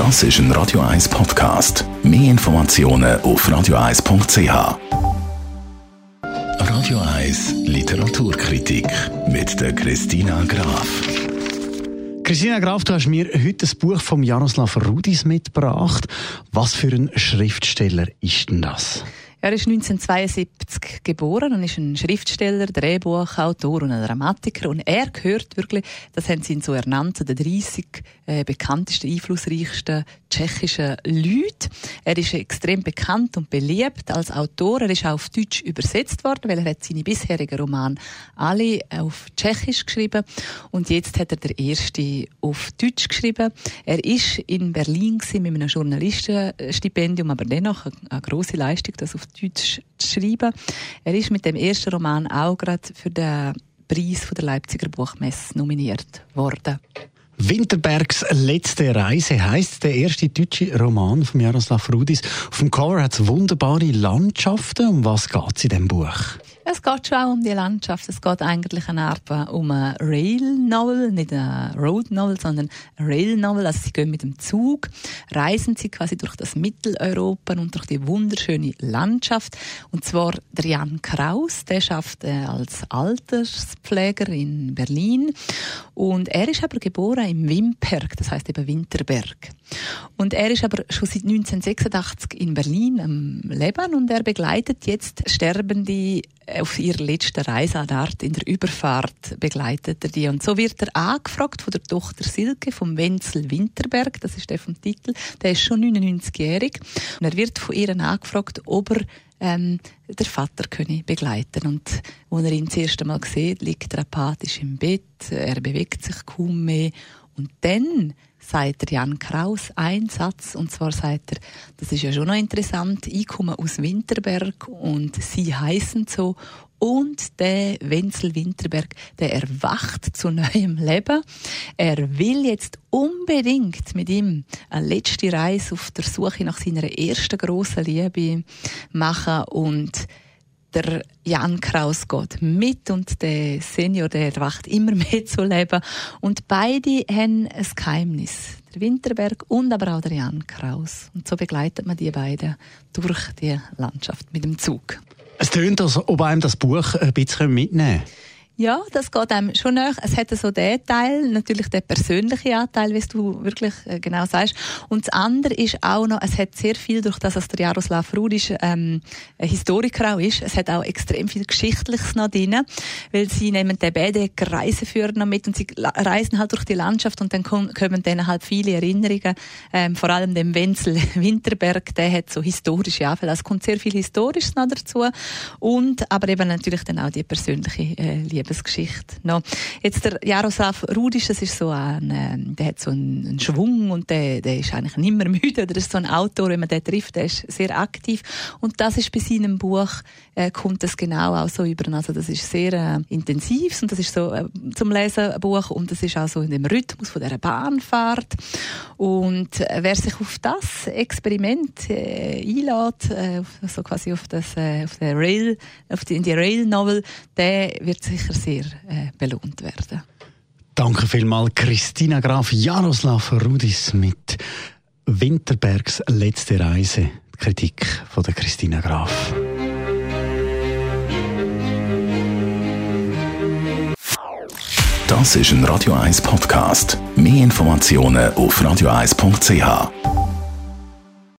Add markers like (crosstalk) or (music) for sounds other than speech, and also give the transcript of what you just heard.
Das ist ein Radio 1 Podcast. Mehr Informationen auf radio1.ch. Radio 1 Literaturkritik mit der Christina Graf. Christina Graf, du hast mir heute das Buch von Jaroslav Rudis mitgebracht. Was für ein Schriftsteller ist denn das? Er ist 1972 geboren und ist ein Schriftsteller, Drehbuchautor und ein Dramatiker. Und er gehört wirklich, das haben sie ihn so ernannt, zu den 30 äh, bekanntesten, einflussreichsten tschechischen Leuten. Er ist extrem bekannt und beliebt als Autor. Er ist auch auf Deutsch übersetzt worden, weil er hat seine bisherigen Romane alle auf Tschechisch geschrieben. Und jetzt hat er der erste auf Deutsch geschrieben. Er ist in Berlin mit einem Journalistenstipendium, aber dennoch eine große Leistung, das auf Deutsch zu schreiben. Er ist mit dem ersten Roman auch gerade für den Preis von der Leipziger Buchmesse nominiert worden. Winterbergs letzte Reise heißt der erste deutsche Roman von Jaroslav Rudis. Auf dem Cover hat es wunderbare Landschaften. Um was geht es in diesem Buch? Es geht schon auch um die Landschaft. Es geht eigentlich eine Art um eine Rail-Novel, nicht eine Road-Novel, sondern eine Rail-Novel. Also sie gehen mit dem Zug, reisen sie quasi durch das Mitteleuropa und durch die wunderschöne Landschaft. Und zwar der Jan Kraus, der schafft äh, als Alterspfleger in Berlin. Und er ist aber geboren im Wimperg, das heißt eben Winterberg. Und er ist aber schon seit 1986 in Berlin am Leben und er begleitet jetzt Sterbende auf ihrer letzten Reise an Art in der Überfahrt begleitet er die. Und so wird er angefragt von der Tochter Silke vom Wenzel Winterberg, das ist der vom Titel, der ist schon 99-jährig. Und er wird von ihr angefragt, ob er ähm, der Vater könne begleiten. Und als er ihn das erste Mal sieht, liegt er apathisch im Bett, er bewegt sich kaum mehr. Und dann sagt Jan Kraus einen Satz, und zwar sagt er, das ist ja schon noch interessant, ich komme aus Winterberg und sie heißen so, und der Wenzel Winterberg, der erwacht zu neuem Leben. Er will jetzt unbedingt mit ihm eine letzte Reise auf der Suche nach seiner ersten grossen Liebe machen und der Jan Kraus geht mit und der Senior, der wacht immer (laughs) mehr zu leben. Und beide haben ein Geheimnis. Der Winterberg und aber auch der Jan Kraus. Und so begleitet man die beiden durch die Landschaft mit dem Zug. Es tönt, als ob einem das Buch ein bisschen mitnehmen ja, das geht einem schon nach. Es hat so den Teil, natürlich den persönlichen Anteil, wie du wirklich äh, genau sagst. Und das andere ist auch noch, es hat sehr viel, durch das, dass der Jaroslav Rudisch ähm, ein Historiker auch ist, es hat auch extrem viel Geschichtliches noch drin, weil sie nehmen den Bedecker Reiseführer noch mit und sie reisen halt durch die Landschaft und dann kommen dann halt viele Erinnerungen, ähm, vor allem dem Wenzel (laughs) Winterberg, der hat so historische Anfälle. Es kommt sehr viel Historisches noch dazu und aber eben natürlich dann auch die persönliche äh, Liebe Liebesgeschichte. No. Jetzt der Jaroslav Rudisch, das ist so ein, äh, der hat so einen, Schwung und der, der ist eigentlich mehr (laughs) müde. Oder ist so ein Autor, wenn man den trifft, der ist sehr aktiv. Und das ist bei seinem Buch, äh, kommt das genau auch so über. Also das ist sehr äh, intensiv und das ist so äh, zum Lesen ein Buch und das ist auch so in dem Rhythmus von dieser Bahnfahrt. Und äh, wer sich auf das Experiment äh, einlädt, äh, so quasi auf das, äh, auf der Rail, auf die, in die Rail-Novel, der wird sicher sehr äh, belohnt werden. Danke vielmals, Christina Graf, Jaroslav Rudis mit Winterbergs letzte Reise. Kritik von der Christina Graf. Das ist ein Radio 1 Podcast. Mehr Informationen auf radio1.ch.